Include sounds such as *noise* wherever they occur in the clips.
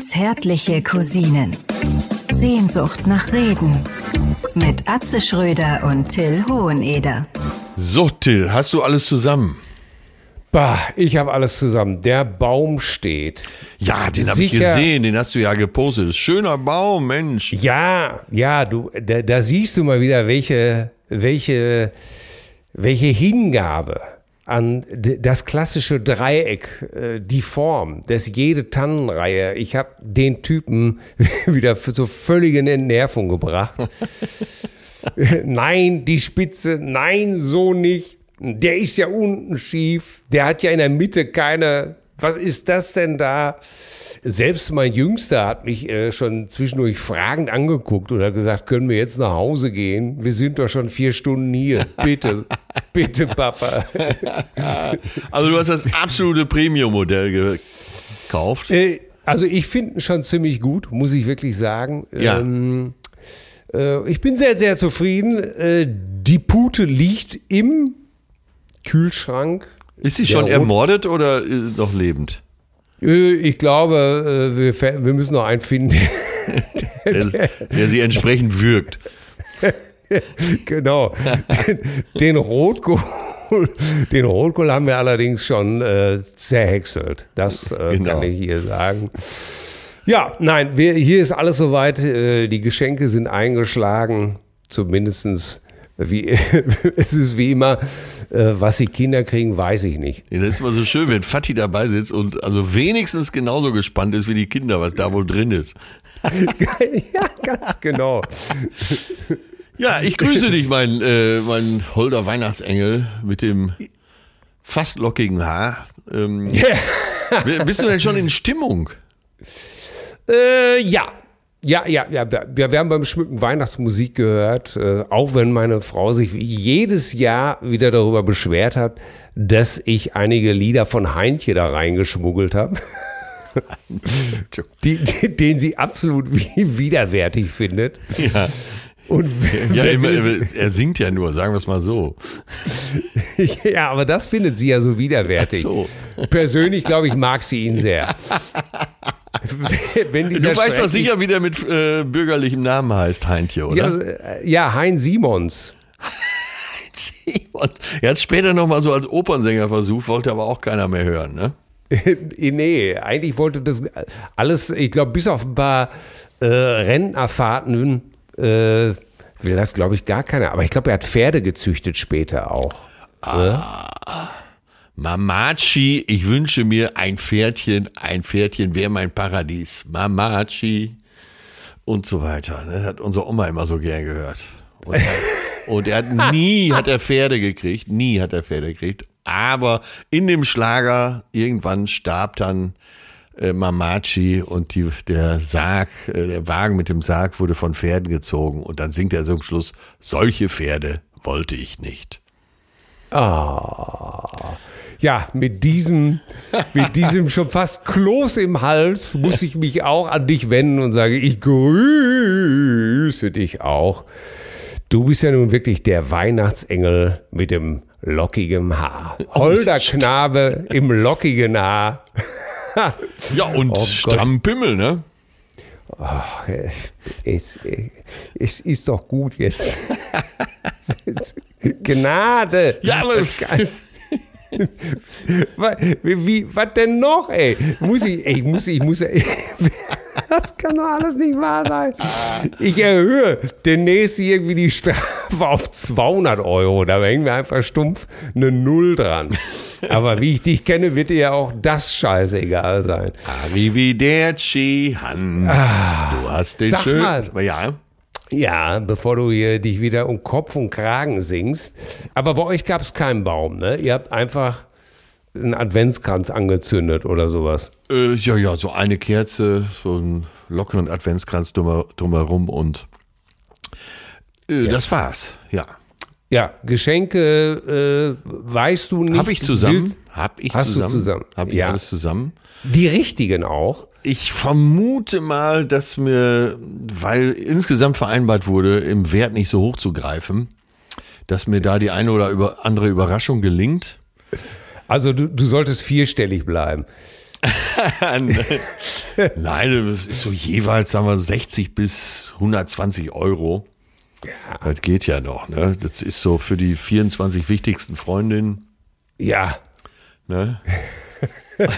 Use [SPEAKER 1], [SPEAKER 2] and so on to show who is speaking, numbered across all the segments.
[SPEAKER 1] Zärtliche Cousinen. Sehnsucht nach Reden. Mit Atze Schröder und Till Hoheneder.
[SPEAKER 2] So, Till, hast du alles zusammen?
[SPEAKER 3] Bah, ich habe alles zusammen. Der Baum steht.
[SPEAKER 2] Ja, den habe ich gesehen, den hast du ja gepostet. Schöner Baum, Mensch.
[SPEAKER 3] Ja, ja, du, da, da siehst du mal wieder, welche, welche, welche Hingabe an das klassische Dreieck, äh, die Form, das jede Tannenreihe. Ich habe den Typen *laughs* wieder für so völlige Entnervung gebracht. *laughs* nein, die Spitze, nein, so nicht. Der ist ja unten schief. Der hat ja in der Mitte keine. Was ist das denn da? Selbst mein Jüngster hat mich äh, schon zwischendurch fragend angeguckt und hat gesagt, können wir jetzt nach Hause gehen? Wir sind doch schon vier Stunden hier. Bitte, bitte, Papa. *laughs*
[SPEAKER 2] Also du hast das absolute Premium-Modell gekauft.
[SPEAKER 3] Äh, also ich finde ihn schon ziemlich gut, muss ich wirklich sagen.
[SPEAKER 2] Ja.
[SPEAKER 3] Ähm, äh, ich bin sehr, sehr zufrieden. Äh, die Pute liegt im Kühlschrank.
[SPEAKER 2] Ist sie
[SPEAKER 3] Der
[SPEAKER 2] schon ermordet oder noch lebend?
[SPEAKER 3] Ich glaube, wir, wir müssen noch einen finden.
[SPEAKER 2] Der, *laughs* der sie entsprechend wirkt. *laughs* *laughs*
[SPEAKER 3] genau. Den, den Rotkohl. *laughs* Den Rotkohl haben wir allerdings schon äh, zerhäckselt. Das äh,
[SPEAKER 2] Genau.
[SPEAKER 3] kann ich hier sagen. Ja, nein, wir, hier ist alles soweit. Äh, die Geschenke sind eingeschlagen. Zumindestens wie, *laughs* es ist wie immer, äh, was die Kinder kriegen, weiß ich nicht.
[SPEAKER 2] Ja, das ist immer so schön, wenn Fatih dabei sitzt und also wenigstens genauso gespannt ist wie die Kinder, was da wohl drin ist.
[SPEAKER 3] ja, ganz genau.
[SPEAKER 2] Ja, ich grüße dich, mein, äh, mein holder Weihnachtsengel mit dem fast lockigen Haar. Ähm, Bist du denn schon in Stimmung?
[SPEAKER 3] Äh, ja. Ja, ja, ja. Wir, wir haben beim Schmücken Weihnachtsmusik gehört, äh, auch wenn meine Frau sich jedes Jahr wieder darüber beschwert hat, dass ich einige Lieder von Heinche da reingeschmuggelt habe, *laughs* die, die, den sie absolut *laughs* widerwärtig findet.
[SPEAKER 2] Ja,
[SPEAKER 3] Und
[SPEAKER 2] ja immer, er singt ja nur, sagen wir es mal so. *laughs*
[SPEAKER 3] ja, aber das findet sie ja so widerwärtig.
[SPEAKER 2] Ach so.
[SPEAKER 3] Persönlich, glaube ich, mag sie ihn sehr. *laughs* Wenn
[SPEAKER 2] Du weißt doch sicher, wie der mit äh, bürgerlichem Namen heißt, Heintje, oder?
[SPEAKER 3] Ja, äh, ja, Hein Simons.
[SPEAKER 2] Und er hat es später nochmal so als Opernsänger versucht, wollte aber auch keiner mehr hören, ne? *laughs*
[SPEAKER 3] nee, eigentlich wollte das alles, ich glaube, bis auf ein paar äh, Rentnerfahrten äh, will das, glaube ich, gar keiner. Aber ich glaube, er hat Pferde gezüchtet später auch.
[SPEAKER 2] Mamachi, ich wünsche mir ein Pferdchen, ein Pferdchen wäre mein Paradies. Mamachi und so weiter. Das hat unsere Oma immer so gern gehört. Und er, *laughs* und er hat nie hat er Pferde gekriegt, nie hat er Pferde gekriegt. Aber in dem Schlager irgendwann starb dann äh, Mamachi und die, der Sarg, äh, der Wagen mit dem Sarg wurde von Pferden gezogen. Und dann singt er so am Schluss, solche Pferde wollte ich nicht.
[SPEAKER 3] Ah. Ja, mit diesem, mit diesem schon fast Kloß im Hals muss ich mich auch an dich wenden und sage, ich grüße dich auch. Du bist ja nun wirklich der Weihnachtsengel mit dem lockigen Haar. Holder Knabe im lockigen Haar. *laughs*
[SPEAKER 2] Ja, und
[SPEAKER 3] Oh
[SPEAKER 2] stramm Pimmel, ne?
[SPEAKER 3] Es, es ist doch gut jetzt. *laughs* Gnade.
[SPEAKER 2] Ja, aber-
[SPEAKER 3] Was, wie, was denn noch, ey? Muss ich, ey, ich muss, ich muss, *laughs* das kann doch alles nicht wahr sein. Ich erhöhe demnächst irgendwie die Strafe auf 200 Euro. Da hängen wir einfach stumpf eine Null dran. Aber wie ich dich kenne, wird dir ja auch das scheißegal sein.
[SPEAKER 2] Arrivederci, Hans. du hast den
[SPEAKER 3] Ah. sag
[SPEAKER 2] schön.
[SPEAKER 3] mal.
[SPEAKER 2] Ja.
[SPEAKER 3] Ja, bevor du hier dich wieder um Kopf und Kragen singst. Aber bei euch gab es keinen Baum, ne? Ihr habt einfach einen Adventskranz angezündet oder sowas.
[SPEAKER 2] Äh, ja, ja, so eine Kerze, so einen lockeren Adventskranz drumher- drumherum und äh, das war's. Ja.
[SPEAKER 3] Ja, Geschenke äh, weißt du nicht.
[SPEAKER 2] Hab ich zusammen?
[SPEAKER 3] Willst-
[SPEAKER 2] Hab ich
[SPEAKER 3] Hast du
[SPEAKER 2] zusammen?
[SPEAKER 3] zusammen?
[SPEAKER 2] Hab ich
[SPEAKER 3] Ja.
[SPEAKER 2] alles zusammen?
[SPEAKER 3] Die richtigen auch.
[SPEAKER 2] Ich vermute mal, dass mir, weil insgesamt vereinbart wurde, im Wert nicht so hoch zu greifen, dass mir da die eine oder andere Überraschung gelingt.
[SPEAKER 3] Also du, du solltest vierstellig bleiben. *laughs*
[SPEAKER 2] Nein, das ist so jeweils, sagen wir, 60 bis 120 Euro. Ja. Das geht ja noch, ne? Das ist so für die 24 wichtigsten Freundinnen.
[SPEAKER 3] Ja. Ne? *laughs*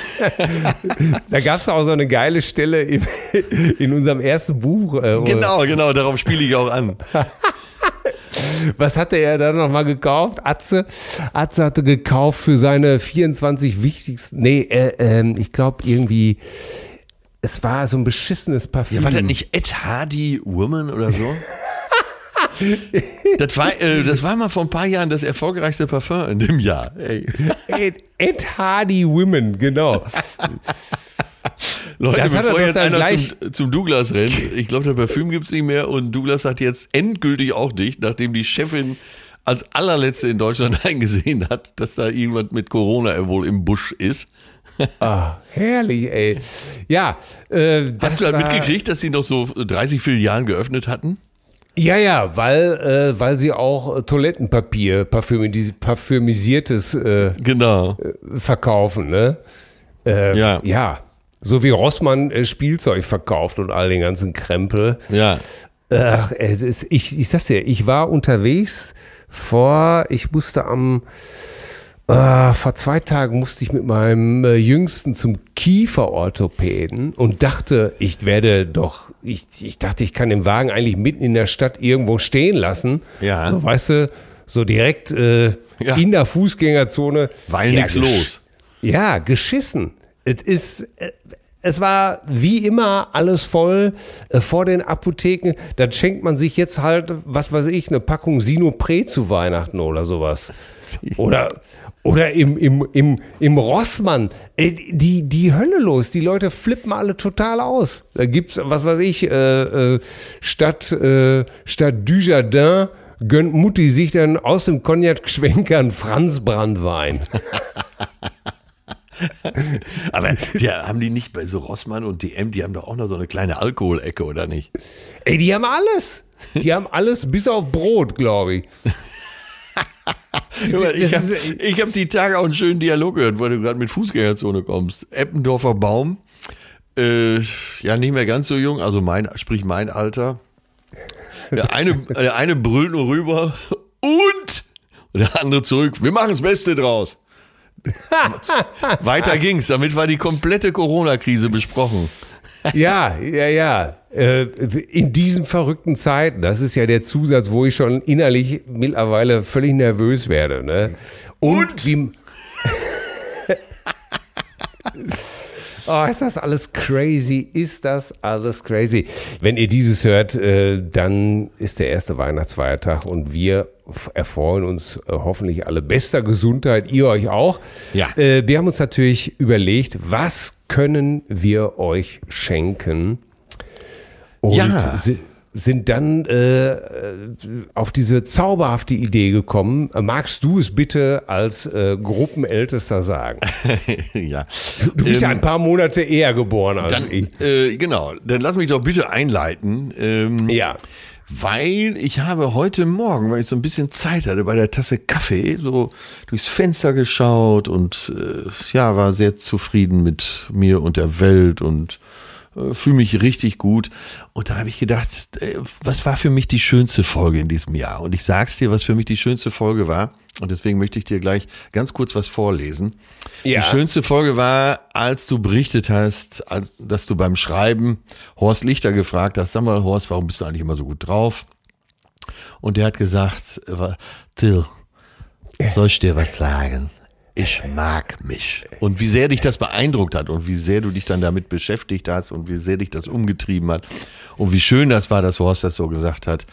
[SPEAKER 3] da gab es auch so eine geile Stelle in, in unserem ersten Buch.
[SPEAKER 2] Äh, genau, genau, darauf spiele ich auch an. *laughs*
[SPEAKER 3] Was hatte er da nochmal gekauft? Atze? Atze hatte gekauft für seine 24 wichtigsten, nee, äh, äh, ich glaube irgendwie, es war so ein beschissenes Parfüm.
[SPEAKER 2] Ja, war das nicht Ed Hardy Woman oder so? *laughs* das, war, äh, das war mal vor ein paar Jahren das erfolgreichste Parfum in dem Jahr.
[SPEAKER 3] Ed, Ed Hardy Women, genau.
[SPEAKER 2] Leute, das bevor jetzt einer zum, zum, Douglas rennt, ich glaube, der Parfüm gibt es nicht mehr und Douglas hat jetzt endgültig auch dicht, nachdem die Chefin als allerletzte in Deutschland *laughs* eingesehen hat, dass da jemand mit Corona wohl im Busch ist.
[SPEAKER 3] Ah, herrlich, ey. Ja.
[SPEAKER 2] Äh, Hast du dann mitgekriegt, dass sie noch so 30 Filialen geöffnet hatten?
[SPEAKER 3] Ja, ja, weil, äh, weil sie auch Toilettenpapier, parfümisiertes äh,
[SPEAKER 2] genau.
[SPEAKER 3] Äh, verkaufen, ne? Äh, ja. Ja. So wie Rossmann äh, Spielzeug verkauft und all den ganzen Krempel.
[SPEAKER 2] Ja.
[SPEAKER 3] Ach, es ist, ich, ich sag's dir, ich war unterwegs vor, ich musste am, äh, vor zwei Tagen musste ich mit meinem äh, Jüngsten zum Kieferorthopäden und dachte, ich werde doch, ich, ich dachte, ich kann den Wagen eigentlich mitten in der Stadt irgendwo stehen lassen.
[SPEAKER 2] Ja.
[SPEAKER 3] So, weißt du, so direkt äh, ja. in der Fußgängerzone.
[SPEAKER 2] Weil ja, nichts los.
[SPEAKER 3] Ja, geschissen. Es ist, äh, es war wie immer alles voll äh, vor den Apotheken. Dann schenkt man sich jetzt halt, was weiß ich, eine Packung Sinopre zu Weihnachten oder sowas. Oder, oder im, im, im, im Rossmann. Äh, die, die Hölle los. Die Leute flippen alle total aus. Da gibt's, was weiß ich, statt, statt Dujardin gönnt Mutti sich dann aus dem Cognac-Schwenkern Franz Brandwein. *laughs* *laughs*
[SPEAKER 2] Aber die, haben die nicht bei so Rossmann und DM, die haben doch auch noch so eine kleine Alkoholecke, oder nicht?
[SPEAKER 3] Ey, die haben alles. Die haben alles bis auf Brot, glaube ich.
[SPEAKER 2] ich habe hab die Tage auch einen schönen Dialog gehört, weil du gerade mit Fußgängerzone kommst. Eppendorfer Baum, äh, ja nicht mehr ganz so jung, also mein, sprich mein Alter. Der eine, der eine brüllt nur rüber und, *laughs* und der andere zurück. Wir machen das Beste draus. *laughs* Weiter ging's. Damit war die komplette Corona-Krise besprochen. *laughs*
[SPEAKER 3] Ja, ja, ja. Äh, in diesen verrückten Zeiten, das ist ja der Zusatz, wo ich schon innerlich mittlerweile völlig nervös werde. Ne? Und, Und? wie. *laughs* Oh, ist das alles crazy? Ist das alles crazy? Wenn ihr dieses hört, äh, dann ist der erste Weihnachtsfeiertag und wir erfreuen uns äh, hoffentlich alle bester Gesundheit, ihr euch auch.
[SPEAKER 2] Ja.
[SPEAKER 3] Äh, wir haben uns natürlich überlegt, was können wir euch schenken? Und
[SPEAKER 2] ja
[SPEAKER 3] sind dann äh, auf diese zauberhafte Idee gekommen. Magst du es bitte als äh, Gruppenältester sagen? *laughs*
[SPEAKER 2] ja.
[SPEAKER 3] Du, du bist ähm, ja ein paar Monate eher geboren als
[SPEAKER 2] dann,
[SPEAKER 3] ich.
[SPEAKER 2] Äh, genau. Dann lass mich doch bitte einleiten.
[SPEAKER 3] Ähm, ja.
[SPEAKER 2] Weil ich habe heute Morgen, weil ich so ein bisschen Zeit hatte, bei der Tasse Kaffee so durchs Fenster geschaut und äh, ja, war sehr zufrieden mit mir und der Welt und fühle mich richtig gut. Und dann habe ich gedacht, äh, was war für mich die schönste Folge in diesem Jahr? Und ich sag's dir, was für mich die schönste Folge war. Und deswegen möchte ich dir gleich ganz kurz was vorlesen. Ja. Die schönste Folge war, als du berichtet hast, als, dass du beim Schreiben Horst Lichter gefragt hast, sag mal, Horst, warum bist du eigentlich immer so gut drauf? Und der hat gesagt, äh, Till, soll ich dir was sagen? Ich mag mich. Und wie sehr dich das beeindruckt hat und wie sehr du dich dann damit beschäftigt hast und wie sehr dich das umgetrieben hat und wie schön das war, dass Horst das so gesagt hat.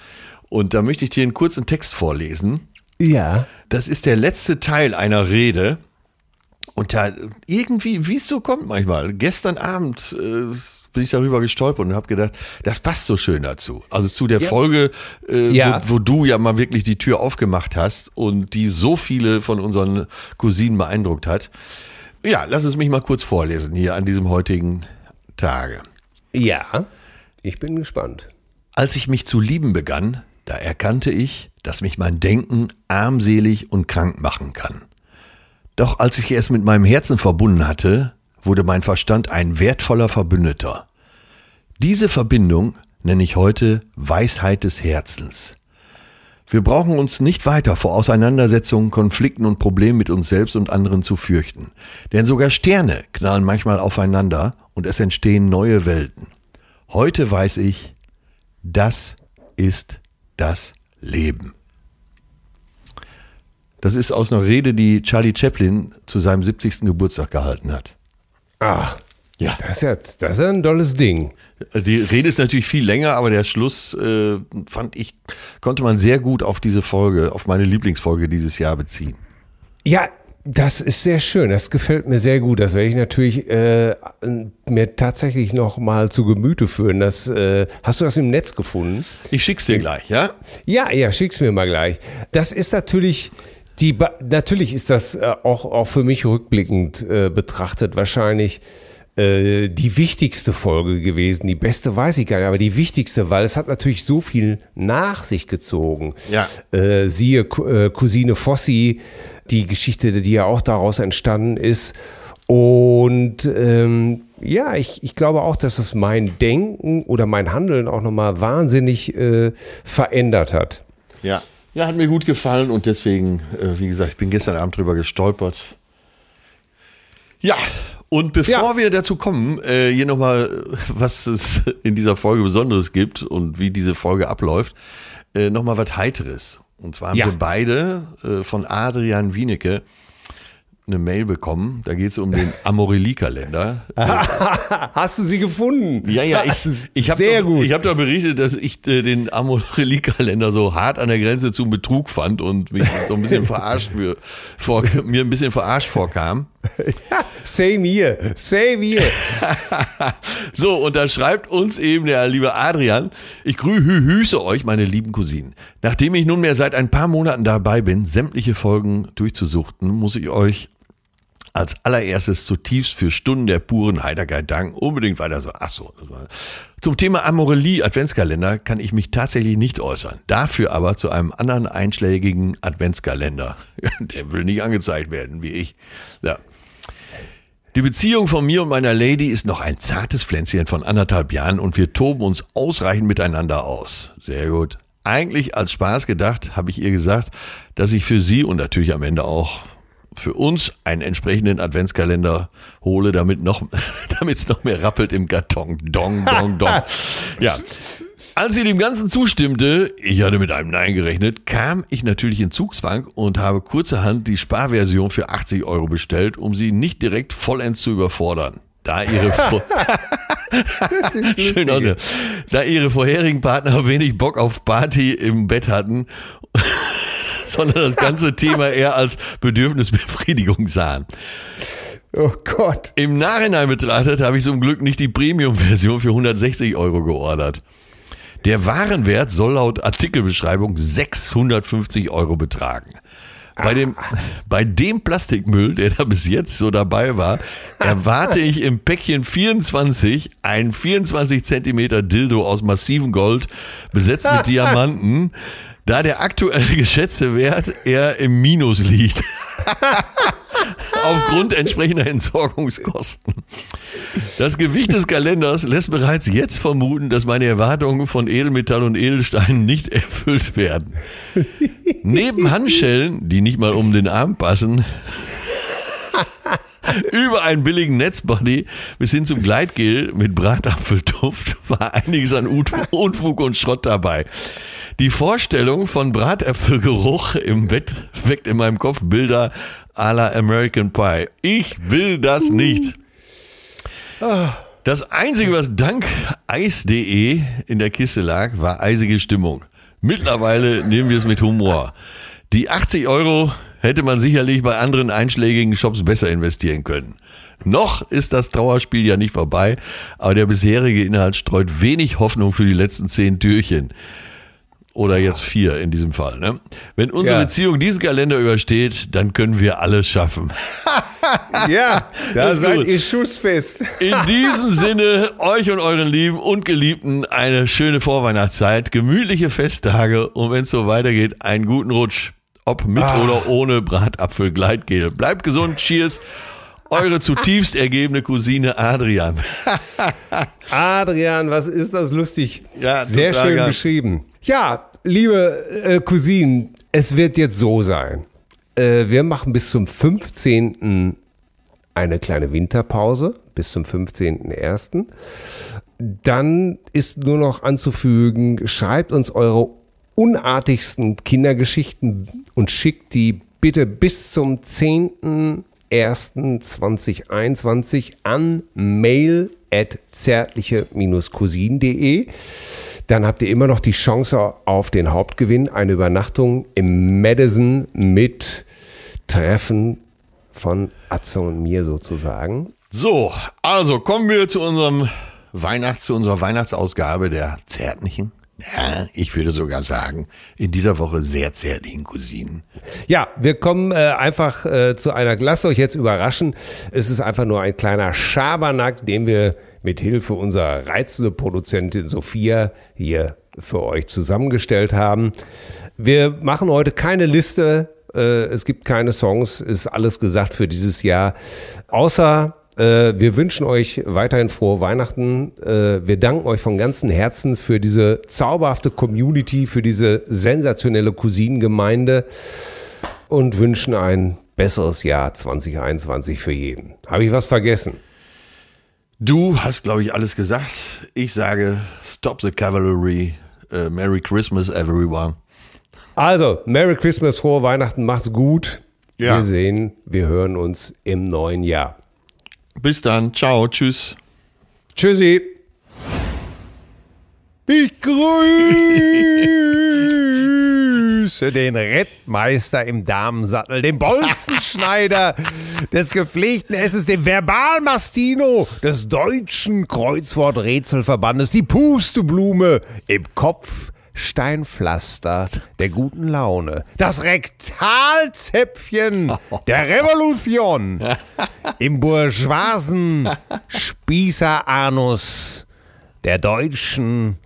[SPEAKER 2] Und da möchte ich dir einen kurzen Text vorlesen.
[SPEAKER 3] Ja.
[SPEAKER 2] Das ist der letzte Teil einer Rede. Und da irgendwie, wie es so kommt manchmal, gestern Abend äh, bin ich darüber gestolpert und habe gedacht, das passt so schön dazu. Also zu der ja. Folge, äh, ja. Wo, wo, du ja mal wirklich die Tür aufgemacht hast und die so viele von unseren Cousinen beeindruckt hat. Ja, lass es mich mal kurz vorlesen hier an diesem heutigen Tage.
[SPEAKER 3] Ja, ich bin gespannt.
[SPEAKER 2] Als ich mich zu lieben begann, da erkannte ich, dass mich mein Denken armselig und krank machen kann. Doch als ich es mit meinem Herzen verbunden hatte, wurde mein Verstand ein wertvoller Verbündeter. Diese Verbindung nenne ich heute Weisheit des Herzens. Wir brauchen uns nicht weiter vor Auseinandersetzungen, Konflikten und Problemen mit uns selbst und anderen zu fürchten. Denn sogar Sterne knallen manchmal aufeinander und es entstehen neue Welten. Heute weiß ich, das ist das Leben. Das ist aus einer Rede, die Charlie Chaplin zu seinem 70. Geburtstag gehalten hat.
[SPEAKER 3] Ach, ja. Das ist ja, das ist ja ein tolles Ding.
[SPEAKER 2] Die Rede ist natürlich viel länger, aber der Schluss äh, fand ich, konnte man sehr gut auf diese Folge, auf meine Lieblingsfolge dieses Jahr beziehen.
[SPEAKER 3] Ja, das ist sehr schön. Das gefällt mir sehr gut. Das werde ich natürlich äh, mir tatsächlich noch mal zu Gemüte führen. Das, äh, hast du das im Netz gefunden?
[SPEAKER 2] Ich schick's dir gleich, ja?
[SPEAKER 3] Ja, ja, schick's mir mal gleich. Das ist natürlich die, natürlich ist das äh, auch, auch für mich rückblickend äh, betrachtet wahrscheinlich äh, die wichtigste Folge gewesen. Die beste weiß ich gar nicht, aber die wichtigste, weil es hat natürlich so viel nach sich gezogen.
[SPEAKER 2] Ja.
[SPEAKER 3] Äh, siehe äh, Cousine Fossi, die Geschichte, die ja auch daraus entstanden ist. Und ähm, ja, ich, ich glaube auch, dass es mein Denken oder mein Handeln auch nochmal wahnsinnig äh, verändert hat.
[SPEAKER 2] Ja. Ja, hat mir gut gefallen und deswegen, äh, wie gesagt, ich bin gestern Abend drüber gestolpert. Ja, und bevor ja. wir dazu kommen, äh, hier nochmal, was es in dieser Folge Besonderes gibt und wie diese Folge abläuft, äh, nochmal was Heiteres. Und zwar haben ja. wir beide äh, von Adrian Wienecke eine Mail bekommen. Da geht es um den *laughs* Amorelie-Kalender. *laughs*
[SPEAKER 3] Hast du sie gefunden?
[SPEAKER 2] Ja, ja, ich, ich habe
[SPEAKER 3] doch.
[SPEAKER 2] Ich habe da berichtet, dass ich äh, den Amorelie-Kalender so hart an der Grenze zum Betrug fand und mich so ein bisschen verarscht für, vor, mir ein bisschen verarscht vorkam.
[SPEAKER 3] Ja, same here, same here. *laughs*
[SPEAKER 2] so, und da schreibt uns eben der liebe Adrian, ich grüße euch, meine lieben Cousinen. Nachdem ich nunmehr seit ein paar Monaten dabei bin, sämtliche Folgen durchzusuchten, muss ich euch als allererstes zutiefst für Stunden der puren Heiterkeit danken. Unbedingt weiter so. Ach so. Zum Thema Amorelie Adventskalender kann ich mich tatsächlich nicht äußern. Dafür aber zu einem anderen einschlägigen Adventskalender. *laughs* Der will nicht angezeigt werden, wie ich. Ja. Die Beziehung von mir und meiner Lady ist noch ein zartes Pflänzchen von anderthalb Jahren und wir toben uns ausreichend miteinander aus. Sehr gut. Eigentlich als Spaß gedacht, habe ich ihr gesagt, dass ich für sie und natürlich am Ende auch für uns einen entsprechenden Adventskalender hole, damit noch, *laughs* damit es noch mehr rappelt im Karton. Dong, dong, dong. *laughs* ja. Als sie dem Ganzen zustimmte, ich hatte mit einem Nein gerechnet, kam ich natürlich in Zugzwang und habe kurzerhand die Sparversion für 80 Euro bestellt, um sie nicht direkt vollends zu überfordern. Da ihre, *laughs* Schön da ihre vorherigen Partner wenig Bock auf Party im Bett hatten, *laughs* sondern das ganze Thema eher als Bedürfnisbefriedigung sahen.
[SPEAKER 3] Oh Gott.
[SPEAKER 2] Im Nachhinein betrachtet habe ich zum Glück nicht die Premium-Version für 160 Euro geordert. Der Warenwert soll laut Artikelbeschreibung 650 Euro betragen. Bei dem, bei dem Plastikmüll, der da bis jetzt so dabei war, erwarte ich im Päckchen 24 ein 24 Zentimeter Dildo aus massivem Gold, besetzt mit *laughs* Diamanten, da der aktuelle geschätzte Wert eher im Minus liegt. *laughs* Aufgrund entsprechender Entsorgungskosten. Das Gewicht des Kalenders lässt bereits jetzt vermuten, dass meine Erwartungen von Edelmetall und Edelsteinen nicht erfüllt werden. Neben Handschellen, die nicht mal um den Arm passen, *laughs* über einen billigen Netzbody bis hin zum Gleitgel mit Bratapfelduft war einiges an Unfug und Schrott dabei. Die Vorstellung von Bratäpfelgeruch im Bett weckt in meinem Kopf Bilder à la American Pie. Ich will das nicht. Das Einzige, was dank Eis.de in der Kiste lag, war eisige Stimmung. Mittlerweile nehmen wir es mit Humor. Die 80 Euro hätte man sicherlich bei anderen einschlägigen Shops besser investieren können. Noch ist das Trauerspiel ja nicht vorbei, aber der bisherige Inhalt streut wenig Hoffnung für die letzten zehn Türchen. Oder jetzt vier in diesem Fall. Ne? Wenn unsere ja. Beziehung diesen Kalender übersteht, dann können wir alles schaffen. *laughs*
[SPEAKER 3] ja, da seid gut. ihr schussfest.
[SPEAKER 2] in diesem Sinne, euch und euren Lieben und Geliebten eine schöne Vorweihnachtszeit, gemütliche Festtage und wenn es so weitergeht, einen guten Rutsch. Ob mit ah. oder ohne Bratapfelgleitgel. Bleibt gesund, cheers Eure zutiefst ergebene Cousine Adrian. *laughs*
[SPEAKER 3] Adrian, was ist das lustig?
[SPEAKER 2] Ja,
[SPEAKER 3] Sehr schön
[SPEAKER 2] geil.
[SPEAKER 3] beschrieben. Ja, liebe äh, Cousinen, es wird jetzt so sein. Äh, wir machen bis zum 15. eine kleine Winterpause, bis zum 15.01. Dann ist nur noch anzufügen, schreibt uns eure unartigsten Kindergeschichten und schickt die bitte bis zum 10.01.2021 an mail at zärtliche-cousin.de. Dann habt ihr immer noch die Chance auf den Hauptgewinn, eine Übernachtung im Madison mit Treffen von Atze und mir sozusagen.
[SPEAKER 2] So, also kommen wir zu unserem Weihnachts, zu unserer Weihnachtsausgabe der zärtlichen, ich würde sogar sagen, in dieser Woche sehr zärtlichen Cousinen.
[SPEAKER 3] Ja, wir kommen äh, einfach äh, zu einer, lasst euch jetzt überraschen, es ist einfach nur ein kleiner Schabernack, den wir mit Hilfe unserer reizende Produzentin Sophia hier für euch zusammengestellt haben. Wir machen heute keine Liste, äh, es gibt keine Songs, ist alles gesagt für dieses Jahr, außer wir wünschen euch weiterhin frohe Weihnachten. Äh, wir danken euch von ganzem Herzen für diese zauberhafte Community, für diese sensationelle Cousinengemeinde und wünschen ein besseres Jahr 2021 für jeden. Habe ich was vergessen?
[SPEAKER 2] Du hast, glaube ich, alles gesagt. Ich sage, stop the cavalry. Uh, Merry Christmas, everyone.
[SPEAKER 3] Also, Merry Christmas, frohe Weihnachten, macht's gut.
[SPEAKER 2] Ja.
[SPEAKER 3] Wir sehen, wir hören uns im neuen Jahr.
[SPEAKER 2] Bis dann. Ciao. Tschüss.
[SPEAKER 3] Tschüssi. Ich grüße den Rettmeister im Damensattel, den Bolzenschneider *laughs* des gepflegten Esses, den Verbalmastino des deutschen Kreuzworträtselverbandes, die Pusteblume im Kopf. Steinpflaster der guten Laune, das Rektalzäpfchen der Revolution, *laughs* im bourgeoisen Spießeranus der deutschen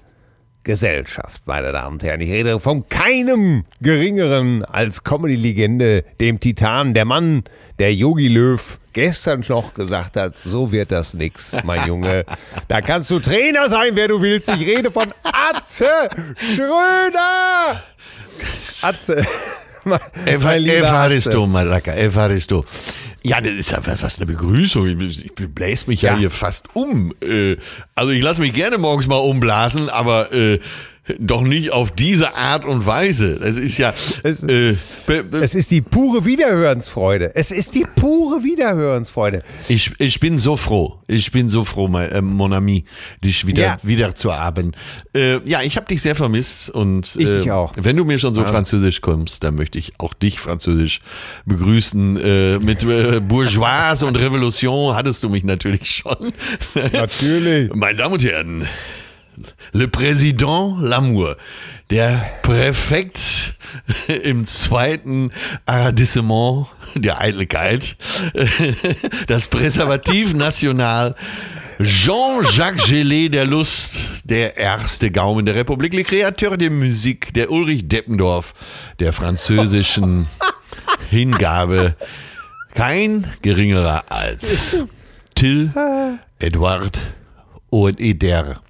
[SPEAKER 3] Gesellschaft, meine Damen und Herren. Ich rede von keinem geringeren als Comedy-Legende, dem Titan, der Mann, der Yogi Löw gestern noch gesagt hat, so wird das nix, mein Junge. Da kannst du Trainer sein, wer du willst. Ich rede von Atze Schröder. Atze.
[SPEAKER 2] Evaristo. Malaka, Evaristo. Ja, das ist ja fast eine Begrüßung. Ich ich bläse mich ja,
[SPEAKER 3] Ja.
[SPEAKER 2] hier fast um. Äh, Also ich lasse mich gerne morgens mal umblasen, aber äh, doch nicht auf diese Art und Weise. Das ist ja.
[SPEAKER 3] Es-
[SPEAKER 2] äh,
[SPEAKER 3] Es ist die pure Wiederhörensfreude. Es ist die pure Wiederhörensfreude.
[SPEAKER 2] ich, ich bin so froh. Ich bin so froh, mein, äh, Mon Ami, dich wieder,
[SPEAKER 3] Ja.
[SPEAKER 2] wieder zu haben. Äh, ja, ich habe dich sehr vermisst und
[SPEAKER 3] Ich
[SPEAKER 2] äh,
[SPEAKER 3] dich auch.
[SPEAKER 2] wenn du mir schon so französisch kommst, dann möchte ich auch dich französisch begrüßen. Äh, mit äh, Bourgeoise und Revolution hattest du mich natürlich schon.
[SPEAKER 3] Natürlich. *laughs*
[SPEAKER 2] Meine Damen und Herren, Le Président Lamour, der Präfekt *laughs* im zweiten Arrondissement der Eitelkeit, *laughs* das Präservativ National, Jean-Jacques Gelé der Lust, der erste Gaumen der Republik, Le Créateur de Musique, der Ulrich Deppendorf der französischen *laughs* Hingabe, kein geringerer als Till Edward und Eder.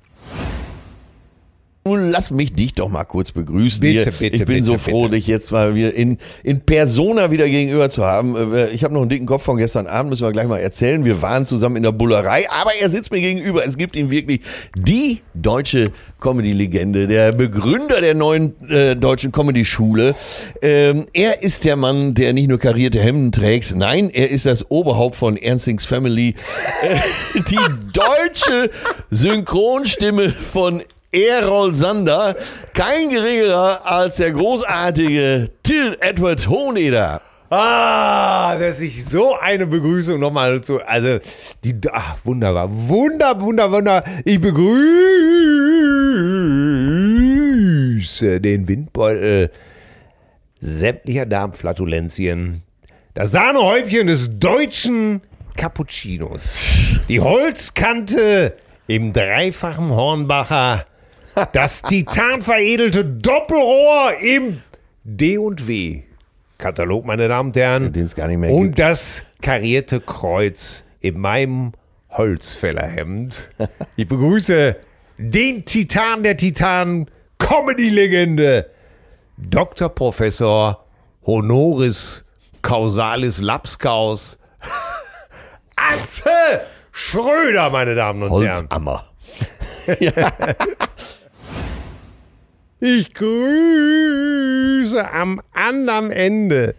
[SPEAKER 2] Nun lass mich dich doch mal kurz begrüßen.
[SPEAKER 3] Bitte,
[SPEAKER 2] hier.
[SPEAKER 3] bitte,
[SPEAKER 2] ich bin
[SPEAKER 3] bitte,
[SPEAKER 2] so froh,
[SPEAKER 3] bitte.
[SPEAKER 2] dich jetzt mal wieder in, in Persona wieder gegenüber zu haben. Äh, Ich habe noch einen dicken Kopf von gestern Abend, müssen wir gleich mal erzählen. Wir waren zusammen in der Bullerei, aber er sitzt mir gegenüber. Es gibt ihn wirklich die deutsche Comedy-Legende, der Begründer der neuen äh, deutschen Comedy-Schule. Ähm, er ist der Mann, der nicht nur karierte Hemden trägt, nein, er ist das Oberhaupt von Ernstings Family. Äh, die deutsche Synchronstimme von Errol Sander, kein geringerer als der großartige Till Edward Hohneder.
[SPEAKER 3] Ah, dass ich so eine Begrüßung nochmal zu, also, die, ach, wunderbar, wunder, wunder, wunder. Ich begrüße den Windbeutel sämtlicher Darmflatulenzien, das Sahnehäubchen des deutschen Cappuccinos, die Holzkante im dreifachen Hornbacher, das titanveredelte Doppelrohr im D&W. Katalog, meine Damen und Herren.
[SPEAKER 2] Den es gar nicht mehr
[SPEAKER 3] Und
[SPEAKER 2] gibt.
[SPEAKER 3] das karierte Kreuz in meinem Holzfällerhemd. Ich begrüße den Titan der Titanen, Comedy-Legende, Dr. Professor Honoris Causalis Lapskaus, *laughs* Atze Schröder, meine Damen und Herren.
[SPEAKER 2] Holzammer. *laughs*
[SPEAKER 3] Ich grüße am anderen Ende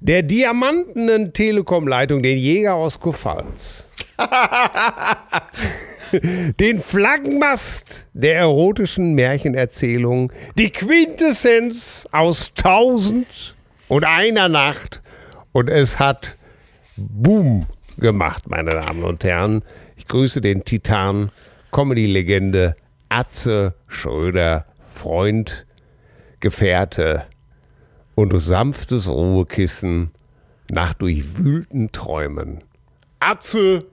[SPEAKER 3] der diamantenen Telekom-Leitung den Jäger aus Kurpfalz. *laughs* den Flaggenmast der erotischen Märchenerzählung, die Quintessenz aus tausend und einer Nacht. Und es hat Boom gemacht, meine Damen und Herren. Ich grüße den Titan, Comedy-Legende Atze Schröder, Freund, Gefährte und sanftes Ruhekissen nach durchwühlten Träumen. Atze,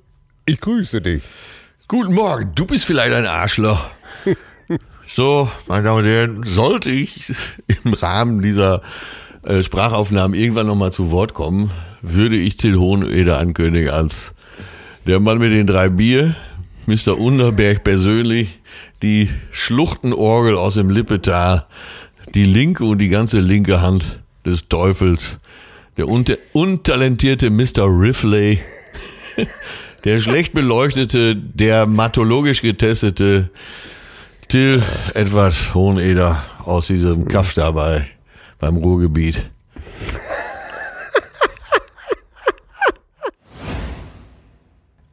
[SPEAKER 3] ich grüße dich.
[SPEAKER 2] Guten Morgen, du bist vielleicht ein Arschloch. *laughs* So, meine Damen und Herren, sollte ich im Rahmen dieser äh, Sprachaufnahmen irgendwann nochmal zu Wort kommen, würde ich Till Hoheneder ankündigen als der Mann mit den drei Bier, Mr. Unterberg persönlich, die Schluchtenorgel aus dem Lippetal, die linke und die ganze linke Hand des Teufels, der unta untalentierte Mr. Rifley, *laughs* der schlecht beleuchtete, der mathologisch getestete Till Edward Hoheneder aus diesem Kaff dabei beim Ruhrgebiet.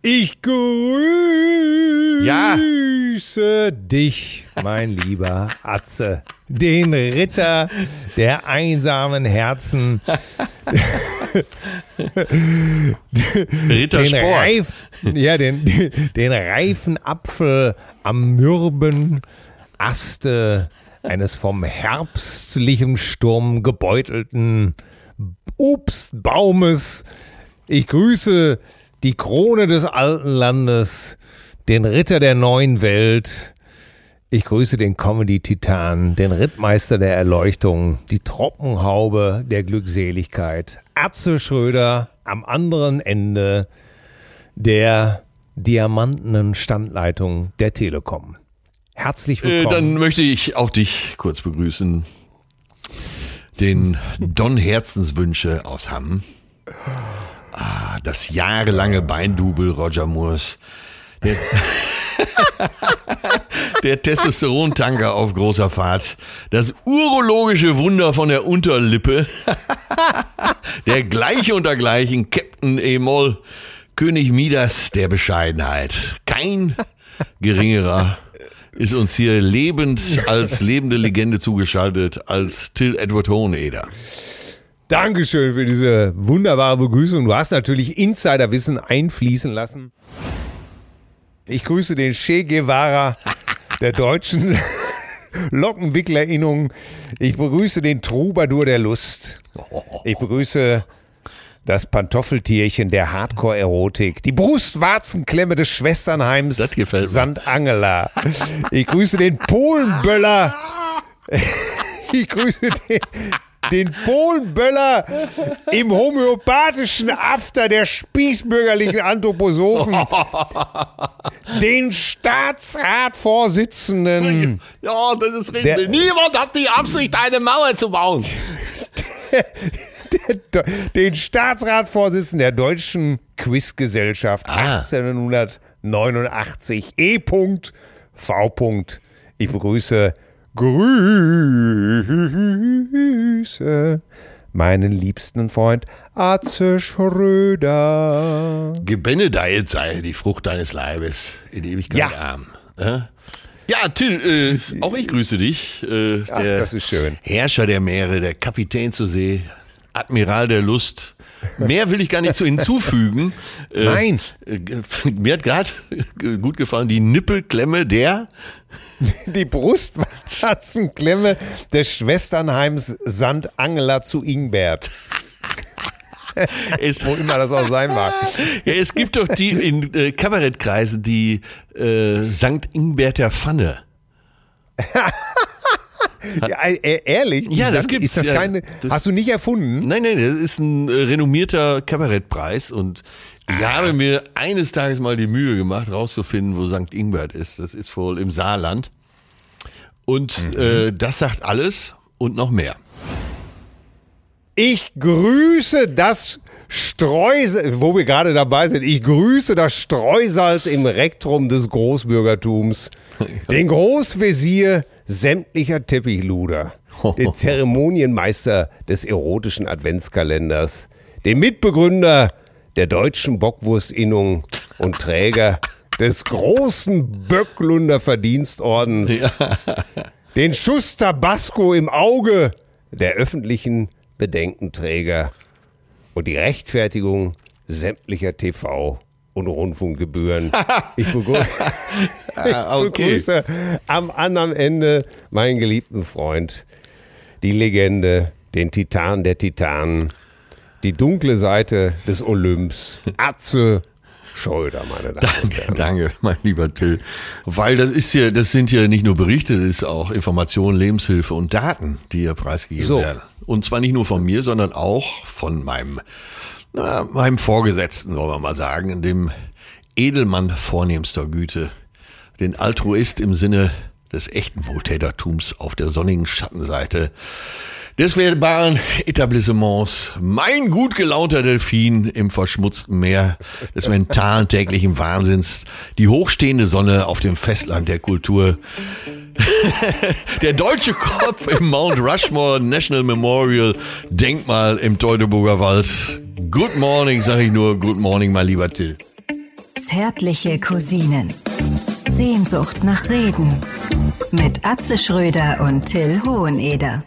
[SPEAKER 3] Ich grüße
[SPEAKER 2] Ja.
[SPEAKER 3] dich, mein lieber Atze, den Ritter der einsamen Herzen, *laughs*
[SPEAKER 2] Ritter
[SPEAKER 3] den. Reif, ja, den, den, reifen Apfel am mürben Aste eines vom herbstlichem Sturm gebeutelten Obstbaumes. Ich grüße die Krone des alten Landes, den Ritter der neuen Welt. Ich grüße den Comedy-Titan, den Rittmeister der Erleuchtung, die Trockenhaube der Glückseligkeit. Atze Schröder am anderen Ende der diamantenen Standleitung der Telekom. Herzlich
[SPEAKER 2] Äh,
[SPEAKER 3] willkommen.
[SPEAKER 2] dann möchte ich auch dich kurz begrüßen. Den Don Herzenswünsche aus Hamm. Das jahrelange Beindubel Roger Moores. Der, *laughs* der Testosterontanker auf großer Fahrt. Das urologische Wunder von der Unterlippe. *laughs* Der gleiche unter gleichen Captain Emol. König Midas der Bescheidenheit. Kein geringerer ist uns hier lebend als lebende Legende zugeschaltet als Till Edward Hoheneder.
[SPEAKER 3] Dankeschön für diese wunderbare Begrüßung. Du hast natürlich Insiderwissen einfließen lassen. Ich grüße den Che Guevara der deutschen *laughs* Lockenwicklerinnung. Ich begrüße den Troubadour der Lust. Ich begrüße das Pantoffeltierchen der Hardcore-Erotik. Die Brustwarzenklemme des Schwesternheims
[SPEAKER 2] Das gefällt mir.
[SPEAKER 3] St. Angela. Ich grüße den Polenböller. *laughs* Ich grüße den, den Polenböller im homöopathischen After der spießbürgerlichen Anthroposophen. Den Staatsratvorsitzenden.
[SPEAKER 2] Ja, das ist
[SPEAKER 3] Der-
[SPEAKER 2] richtig. Niemand hat die Absicht, eine Mauer zu bauen. *laughs*
[SPEAKER 3] den Staatsratsvorsitzenden der Deutschen Quizgesellschaft
[SPEAKER 2] Ah.
[SPEAKER 3] 1889 E. V. Ich begrüße Grüße meinen liebsten Freund Atze Schröder.
[SPEAKER 2] Gebenedeit sei die Frucht deines Leibes in Ewigkeit
[SPEAKER 3] Ja.
[SPEAKER 2] arm. Ja, ja Till, äh, auch ich grüße dich. Äh,
[SPEAKER 3] Ach, das ist schön.
[SPEAKER 2] Herrscher der Meere, der Kapitän zur See, Admiral der Lust. Mehr will ich gar nicht zu hinzufügen. *laughs* Äh,
[SPEAKER 3] Nein.
[SPEAKER 2] äh, Mir hat gerade gut gefallen die Nippelklemme der *laughs*
[SPEAKER 3] Die Brustwarzenklemme des Schwesternheims St. Angela zu Ingbert. *laughs*
[SPEAKER 2] es,
[SPEAKER 3] Wo immer das auch sein mag.
[SPEAKER 2] ja, es gibt doch die in äh, Kabarettkreisen die äh, Sankt Ingberter Pfanne.
[SPEAKER 3] Ja, äh, ehrlich?
[SPEAKER 2] Ja, das
[SPEAKER 3] Sand-
[SPEAKER 2] gibt's,
[SPEAKER 3] Ist das
[SPEAKER 2] ja.
[SPEAKER 3] keine,
[SPEAKER 2] Das-
[SPEAKER 3] hast du nicht erfunden?
[SPEAKER 2] Nein, nein, das ist ein äh, renommierter Kabarettpreis und ich
[SPEAKER 3] Ah.
[SPEAKER 2] habe mir eines Tages mal die Mühe gemacht, rauszufinden, wo St. Ingbert ist. Das ist wohl im Saarland. Und
[SPEAKER 3] Mhm.
[SPEAKER 2] äh, das sagt alles und noch mehr.
[SPEAKER 3] Ich grüße das Streusalz, wo wir gerade dabei sind, ich grüße das Streusalz im Rektrum des Großbürgertums, *laughs* den Großvezier sämtlicher Teppichluder, *laughs* den Zeremonienmeister des erotischen Adventskalenders, den Mitbegründer der deutschen Bockwurstinnung und Träger *laughs* des großen Böcklunder Verdienstordens, den Schuss Tabasco im Auge der öffentlichen Bedenkenträger und die Rechtfertigung sämtlicher TV- und Rundfunkgebühren. *laughs* Ich begrü
[SPEAKER 2] Ah, *laughs*
[SPEAKER 3] ich begrüße am anderen Ende meinen geliebten Freund, die Legende, den Titan der Titanen, die dunkle Seite des Olymps, Atze Schröder, meine Damen und Herren.
[SPEAKER 2] Danke, mein lieber Till. Weil das ist ja, das sind ja nicht nur Berichte, das ist auch Informationen, Lebenshilfe und Daten, die hier preisgegeben
[SPEAKER 3] So.
[SPEAKER 2] werden. Und zwar nicht nur von mir, sondern auch von meinem, na, meinem Vorgesetzten, sollen wir mal sagen, dem Edelmann vornehmster Güte, den Altruist im Sinne des echten Wohltätertums auf der sonnigen Schattenseite des verbalen Etablissements. Mein gut gelaunter Delfin im verschmutzten Meer des mentalen täglichen Wahnsinns. Die hochstehende Sonne auf dem Festland der Kultur. *laughs* der deutsche Kopf im Mount Rushmore National Memorial Denkmal im Teutoburger Wald. Good morning, sag ich nur. Good morning, mein lieber Till.
[SPEAKER 1] Zärtliche Cousinen. Sehnsucht nach Reden. Mit Atze Schröder und Till Hoheneder.